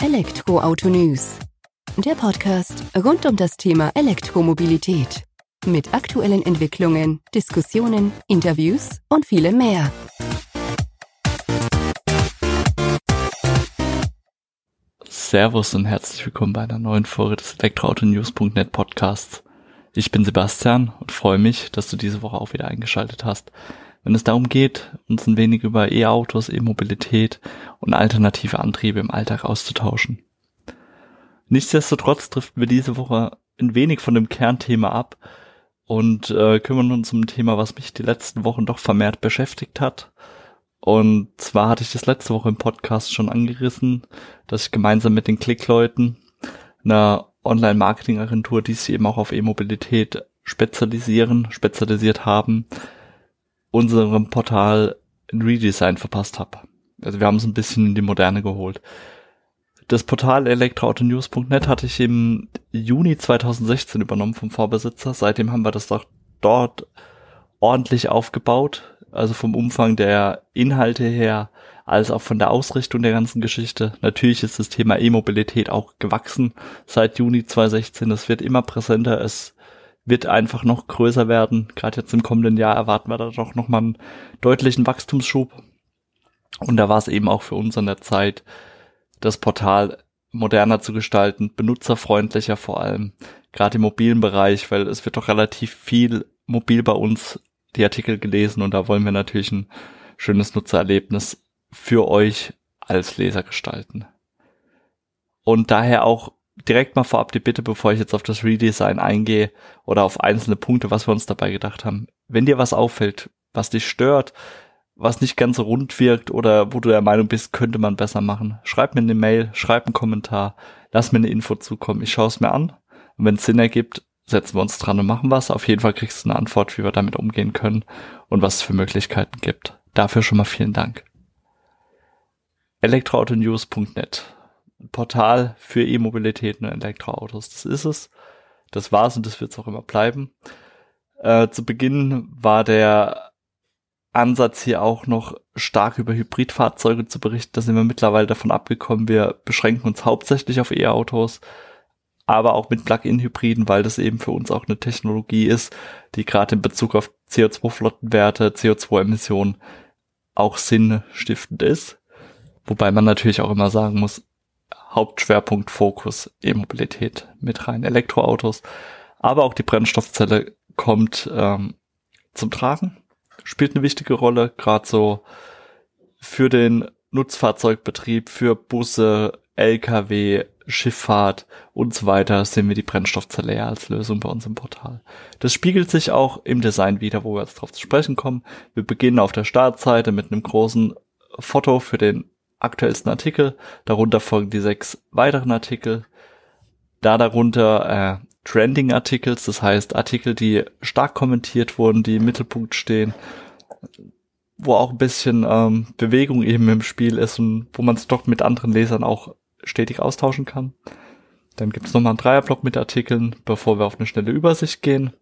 Elektroauto News. Der Podcast rund um das Thema Elektromobilität. Mit aktuellen Entwicklungen, Diskussionen, Interviews und vielem mehr. Servus und herzlich willkommen bei einer neuen Folge des Elektroautonews.net Podcasts. Ich bin Sebastian und freue mich, dass du diese Woche auch wieder eingeschaltet hast wenn es darum geht, uns ein wenig über E-Autos, E-Mobilität und alternative Antriebe im Alltag auszutauschen. Nichtsdestotrotz driften wir diese Woche ein wenig von dem Kernthema ab und äh, kümmern uns um ein Thema, was mich die letzten Wochen doch vermehrt beschäftigt hat. Und zwar hatte ich das letzte Woche im Podcast schon angerissen, dass ich gemeinsam mit den Klickleuten, einer Online-Marketing-Agentur, die sich eben auch auf E-Mobilität spezialisieren, spezialisiert haben, unserem Portal ein Redesign verpasst habe. Also wir haben es ein bisschen in die Moderne geholt. Das Portal elektroautonews.net hatte ich im Juni 2016 übernommen vom Vorbesitzer. Seitdem haben wir das doch dort ordentlich aufgebaut. Also vom Umfang der Inhalte her, als auch von der Ausrichtung der ganzen Geschichte. Natürlich ist das Thema E-Mobilität auch gewachsen seit Juni 2016. Das wird immer präsenter. Es wird einfach noch größer werden. Gerade jetzt im kommenden Jahr erwarten wir da doch nochmal einen deutlichen Wachstumsschub. Und da war es eben auch für uns an der Zeit, das Portal moderner zu gestalten, benutzerfreundlicher vor allem, gerade im mobilen Bereich, weil es wird doch relativ viel mobil bei uns die Artikel gelesen und da wollen wir natürlich ein schönes Nutzererlebnis für euch als Leser gestalten. Und daher auch direkt mal vorab die Bitte, bevor ich jetzt auf das Redesign eingehe oder auf einzelne Punkte, was wir uns dabei gedacht haben. Wenn dir was auffällt, was dich stört, was nicht ganz so rund wirkt oder wo du der Meinung bist, könnte man besser machen, schreib mir eine Mail, schreib einen Kommentar, lass mir eine Info zukommen. Ich schaue es mir an und wenn es Sinn ergibt, setzen wir uns dran und machen was. Auf jeden Fall kriegst du eine Antwort, wie wir damit umgehen können und was es für Möglichkeiten gibt. Dafür schon mal vielen Dank. elektroautonews.net Portal für E-Mobilität und Elektroautos. Das ist es. Das war's und das wird es auch immer bleiben. Äh, zu Beginn war der Ansatz hier auch noch stark über Hybridfahrzeuge zu berichten. Da sind wir mittlerweile davon abgekommen. Wir beschränken uns hauptsächlich auf E-Autos, aber auch mit Plug-in-Hybriden, weil das eben für uns auch eine Technologie ist, die gerade in Bezug auf CO2-Flottenwerte, CO2-Emissionen auch sinnstiftend ist. Wobei man natürlich auch immer sagen muss, Hauptschwerpunkt Fokus E-Mobilität mit rein. Elektroautos, aber auch die Brennstoffzelle kommt ähm, zum Tragen, spielt eine wichtige Rolle, gerade so für den Nutzfahrzeugbetrieb, für Busse, Lkw, Schifffahrt und so weiter sehen wir die Brennstoffzelle ja als Lösung bei uns im Portal. Das spiegelt sich auch im Design wieder, wo wir jetzt drauf zu sprechen kommen. Wir beginnen auf der Startseite mit einem großen Foto für den aktuellsten Artikel. Darunter folgen die sechs weiteren Artikel. Da darunter äh, Trending Articles, das heißt Artikel, die stark kommentiert wurden, die im Mittelpunkt stehen, wo auch ein bisschen ähm, Bewegung eben im Spiel ist und wo man es doch mit anderen Lesern auch stetig austauschen kann. Dann gibt es nochmal einen Dreierblock mit Artikeln, bevor wir auf eine schnelle Übersicht gehen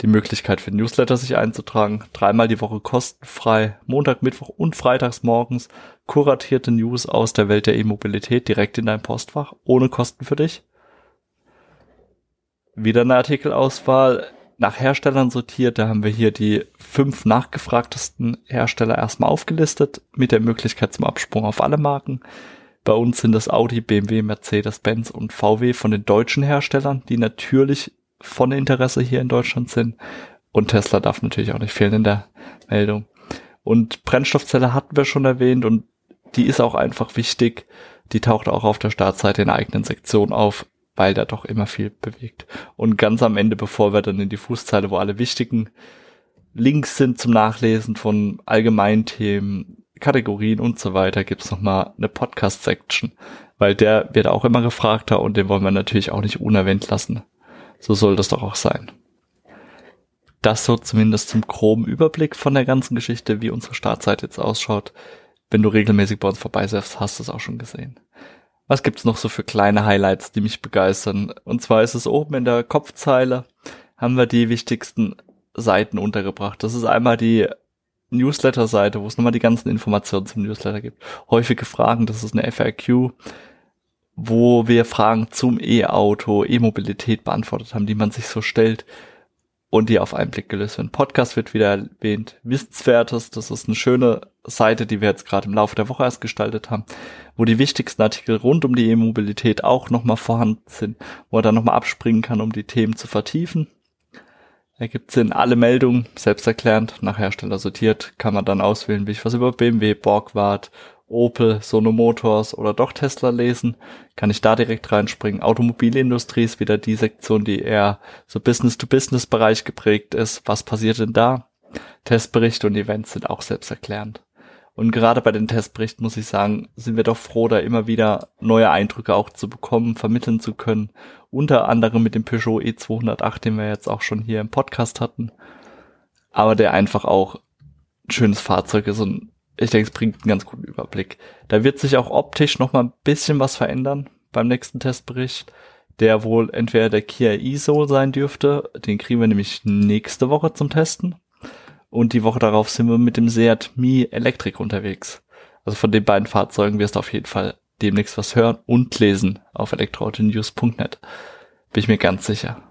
die Möglichkeit für Newsletter sich einzutragen. Dreimal die Woche kostenfrei, Montag, Mittwoch und Freitags morgens kuratierte News aus der Welt der E-Mobilität direkt in dein Postfach, ohne Kosten für dich. Wieder eine Artikelauswahl nach Herstellern sortiert. Da haben wir hier die fünf nachgefragtesten Hersteller erstmal aufgelistet, mit der Möglichkeit zum Absprung auf alle Marken. Bei uns sind das Audi, BMW, Mercedes-Benz und VW von den deutschen Herstellern, die natürlich von Interesse hier in Deutschland sind. Und Tesla darf natürlich auch nicht fehlen in der Meldung. Und Brennstoffzelle hatten wir schon erwähnt und die ist auch einfach wichtig. Die taucht auch auf der Startseite in der eigenen Sektion auf, weil da doch immer viel bewegt. Und ganz am Ende, bevor wir dann in die Fußzeile, wo alle wichtigen Links sind zum Nachlesen von allgemeinen Themen, Kategorien und so weiter, gibt's nochmal eine Podcast-Section, weil der wird auch immer gefragter und den wollen wir natürlich auch nicht unerwähnt lassen. So soll das doch auch sein. Das so zumindest zum groben Überblick von der ganzen Geschichte, wie unsere Startseite jetzt ausschaut. Wenn du regelmäßig bei uns vorbeisurfst, hast du es auch schon gesehen. Was gibt's noch so für kleine Highlights, die mich begeistern? Und zwar ist es oben in der Kopfzeile, haben wir die wichtigsten Seiten untergebracht. Das ist einmal die Newsletter-Seite, wo es nochmal die ganzen Informationen zum Newsletter gibt. Häufige Fragen, das ist eine FAQ wo wir Fragen zum E-Auto, E-Mobilität beantwortet haben, die man sich so stellt und die auf einen Blick gelöst werden. Podcast wird wieder erwähnt. Wissenswertes, das ist eine schöne Seite, die wir jetzt gerade im Laufe der Woche erst gestaltet haben, wo die wichtigsten Artikel rund um die E-Mobilität auch nochmal vorhanden sind, wo er dann nochmal abspringen kann, um die Themen zu vertiefen. Er gibt in alle Meldungen, selbsterklärend, nach Hersteller sortiert, kann man dann auswählen, will ich was über BMW, Borgward Opel, Sono Motors oder doch Tesla lesen, kann ich da direkt reinspringen. Automobilindustrie ist wieder die Sektion, die eher so Business-to-Business-Bereich geprägt ist. Was passiert denn da? Testberichte und Events sind auch selbsterklärend. Und gerade bei den Testberichten muss ich sagen, sind wir doch froh, da immer wieder neue Eindrücke auch zu bekommen, vermitteln zu können. Unter anderem mit dem Peugeot E208, den wir jetzt auch schon hier im Podcast hatten. Aber der einfach auch ein schönes Fahrzeug ist und ich denke, es bringt einen ganz guten Überblick. Da wird sich auch optisch noch mal ein bisschen was verändern beim nächsten Testbericht, der wohl entweder der Kia e-Soul sein dürfte, den kriegen wir nämlich nächste Woche zum Testen und die Woche darauf sind wir mit dem Seat Mi Electric unterwegs. Also von den beiden Fahrzeugen wirst du auf jeden Fall demnächst was hören und lesen auf elektroautonews.net. Bin ich mir ganz sicher.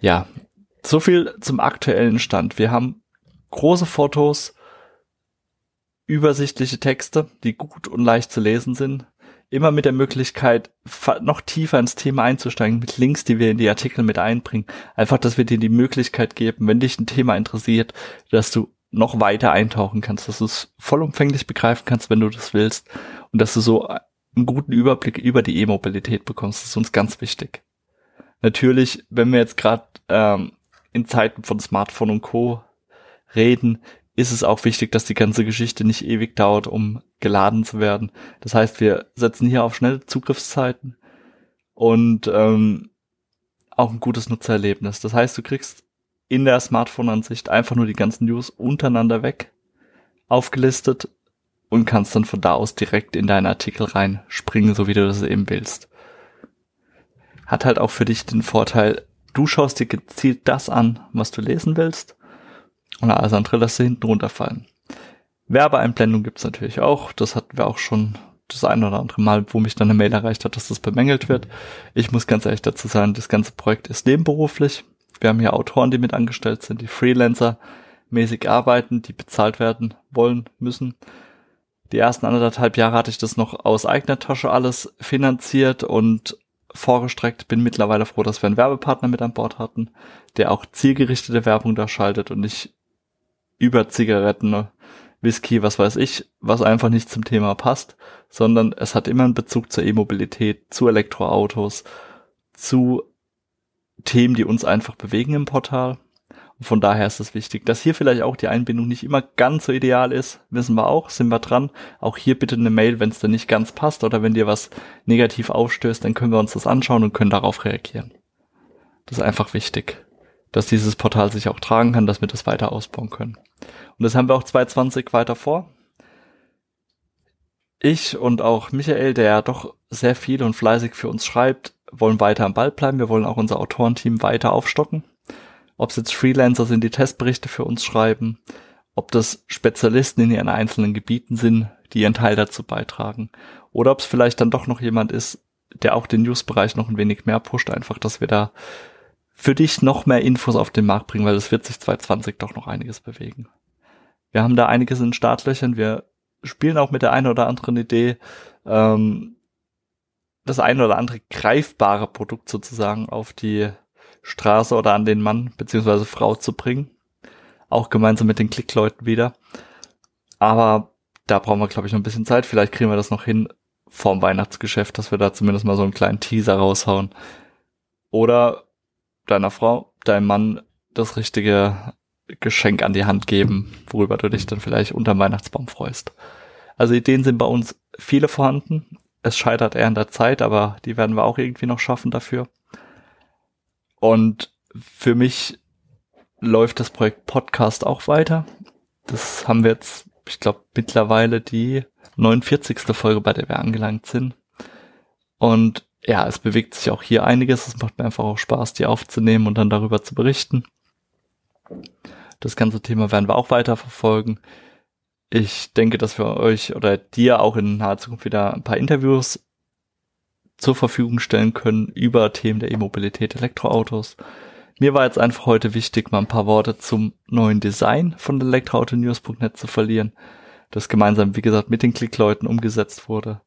Ja, so viel zum aktuellen Stand. Wir haben große Fotos, übersichtliche Texte, die gut und leicht zu lesen sind. Immer mit der Möglichkeit, noch tiefer ins Thema einzusteigen, mit Links, die wir in die Artikel mit einbringen. Einfach, dass wir dir die Möglichkeit geben, wenn dich ein Thema interessiert, dass du noch weiter eintauchen kannst, dass du es vollumfänglich begreifen kannst, wenn du das willst und dass du so einen guten Überblick über die E-Mobilität bekommst. Das ist uns ganz wichtig. Natürlich, wenn wir jetzt gerade ähm, in Zeiten von Smartphone und Co. reden, ist es auch wichtig, dass die ganze Geschichte nicht ewig dauert, um geladen zu werden. Das heißt, wir setzen hier auf schnelle Zugriffszeiten und ähm, auch ein gutes Nutzererlebnis. Das heißt, du kriegst in der Smartphone-Ansicht einfach nur die ganzen News untereinander weg, aufgelistet und kannst dann von da aus direkt in deinen Artikel reinspringen, so wie du das eben willst. Hat halt auch für dich den Vorteil, du schaust dir gezielt das an, was du lesen willst und alles andere lässt hinten runterfallen. Werbeeinblendung gibt's natürlich auch. Das hatten wir auch schon das ein oder andere Mal, wo mich dann eine Mail erreicht hat, dass das bemängelt wird. Ich muss ganz ehrlich dazu sagen, das ganze Projekt ist nebenberuflich. Wir haben hier Autoren, die mit angestellt sind, die Freelancer mäßig arbeiten, die bezahlt werden wollen, müssen. Die ersten anderthalb Jahre hatte ich das noch aus eigener Tasche alles finanziert und vorgestreckt. Bin mittlerweile froh, dass wir einen Werbepartner mit an Bord hatten, der auch zielgerichtete Werbung da schaltet und nicht über Zigaretten, Whisky, was weiß ich, was einfach nicht zum Thema passt, sondern es hat immer einen Bezug zur E-Mobilität, zu Elektroautos, zu Themen, die uns einfach bewegen im Portal. Und von daher ist es wichtig, dass hier vielleicht auch die Einbindung nicht immer ganz so ideal ist, wissen wir auch, sind wir dran. Auch hier bitte eine Mail, wenn es dir nicht ganz passt oder wenn dir was negativ aufstößt, dann können wir uns das anschauen und können darauf reagieren. Das ist einfach wichtig dass dieses Portal sich auch tragen kann, dass wir das weiter ausbauen können. Und das haben wir auch 2020 weiter vor. Ich und auch Michael, der ja doch sehr viel und fleißig für uns schreibt, wollen weiter am Ball bleiben. Wir wollen auch unser Autorenteam weiter aufstocken. Ob es jetzt Freelancer sind, die Testberichte für uns schreiben, ob das Spezialisten in ihren einzelnen Gebieten sind, die ihren Teil dazu beitragen. Oder ob es vielleicht dann doch noch jemand ist, der auch den News-Bereich noch ein wenig mehr pusht, einfach, dass wir da für dich noch mehr Infos auf den Markt bringen, weil es wird sich 2020 doch noch einiges bewegen. Wir haben da einiges in Startlöchern. Wir spielen auch mit der einen oder anderen Idee, ähm, das ein oder andere greifbare Produkt sozusagen auf die Straße oder an den Mann beziehungsweise Frau zu bringen. Auch gemeinsam mit den Klickleuten wieder. Aber da brauchen wir, glaube ich, noch ein bisschen Zeit. Vielleicht kriegen wir das noch hin vorm Weihnachtsgeschäft, dass wir da zumindest mal so einen kleinen Teaser raushauen. Oder deiner Frau, deinem Mann das richtige Geschenk an die Hand geben, worüber du dich dann vielleicht unter Weihnachtsbaum freust. Also Ideen sind bei uns viele vorhanden. Es scheitert eher an der Zeit, aber die werden wir auch irgendwie noch schaffen dafür. Und für mich läuft das Projekt Podcast auch weiter. Das haben wir jetzt, ich glaube, mittlerweile die 49. Folge, bei der wir angelangt sind. Und ja, es bewegt sich auch hier einiges. Es macht mir einfach auch Spaß, die aufzunehmen und dann darüber zu berichten. Das ganze Thema werden wir auch weiter verfolgen. Ich denke, dass wir euch oder dir auch in naher Zukunft wieder ein paar Interviews zur Verfügung stellen können über Themen der E-Mobilität, Elektroautos. Mir war jetzt einfach heute wichtig, mal ein paar Worte zum neuen Design von elektroautonews.net zu verlieren, das gemeinsam, wie gesagt, mit den Klickleuten umgesetzt wurde.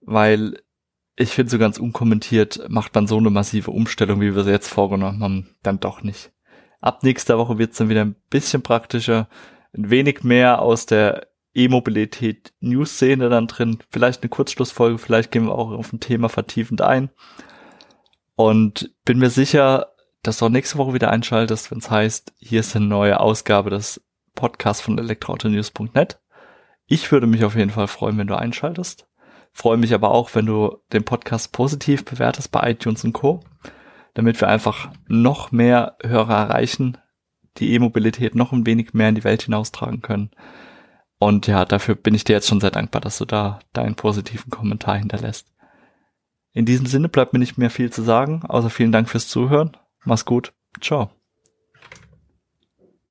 Weil ich finde, so ganz unkommentiert macht man so eine massive Umstellung, wie wir sie jetzt vorgenommen haben, dann doch nicht. Ab nächster Woche wird es dann wieder ein bisschen praktischer, ein wenig mehr aus der E-Mobilität News-Szene dann drin. Vielleicht eine Kurzschlussfolge, vielleicht gehen wir auch auf ein Thema vertiefend ein. Und bin mir sicher, dass du auch nächste Woche wieder einschaltest, wenn es heißt, hier ist eine neue Ausgabe des Podcasts von elektroautonews.net. Ich würde mich auf jeden Fall freuen, wenn du einschaltest. Freue mich aber auch, wenn du den Podcast positiv bewertest bei iTunes und Co., damit wir einfach noch mehr Hörer erreichen, die E-Mobilität noch ein wenig mehr in die Welt hinaustragen können. Und ja, dafür bin ich dir jetzt schon sehr dankbar, dass du da deinen positiven Kommentar hinterlässt. In diesem Sinne bleibt mir nicht mehr viel zu sagen, außer vielen Dank fürs Zuhören. Mach's gut. Ciao.